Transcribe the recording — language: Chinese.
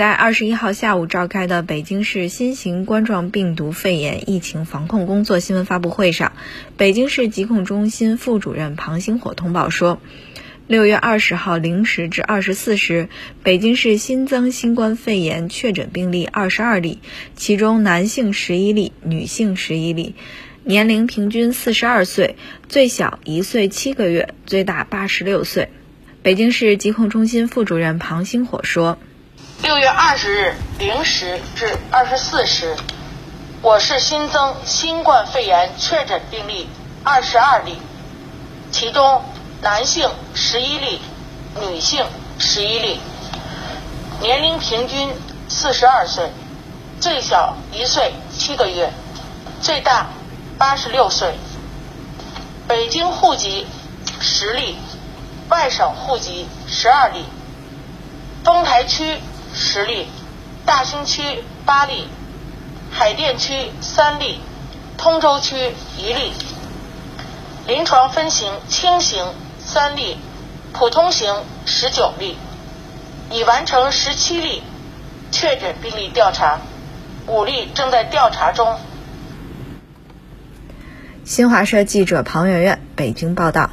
在二十一号下午召开的北京市新型冠状病毒肺炎疫情防控工作新闻发布会上，北京市疾控中心副主任庞星火通报说，六月二十号零时至二十四时，北京市新增新冠肺炎确诊病例二十二例，其中男性十一例，女性十一例，年龄平均四十二岁，最小一岁七个月，最大八十六岁。北京市疾控中心副主任庞星火说。六月二十日零时至二十四时，我市新增新冠肺炎确诊病例二十二例，其中男性十一例，女性十一例，年龄平均四十二岁，最小一岁七个月，最大八十六岁。北京户籍十例，外省户籍十二例，区。十例，大兴区八例，海淀区三例，通州区一例。临床分型轻型三例，普通型十九例，已完成十七例确诊病例调查，五例正在调查中。新华社记者庞媛媛北京报道。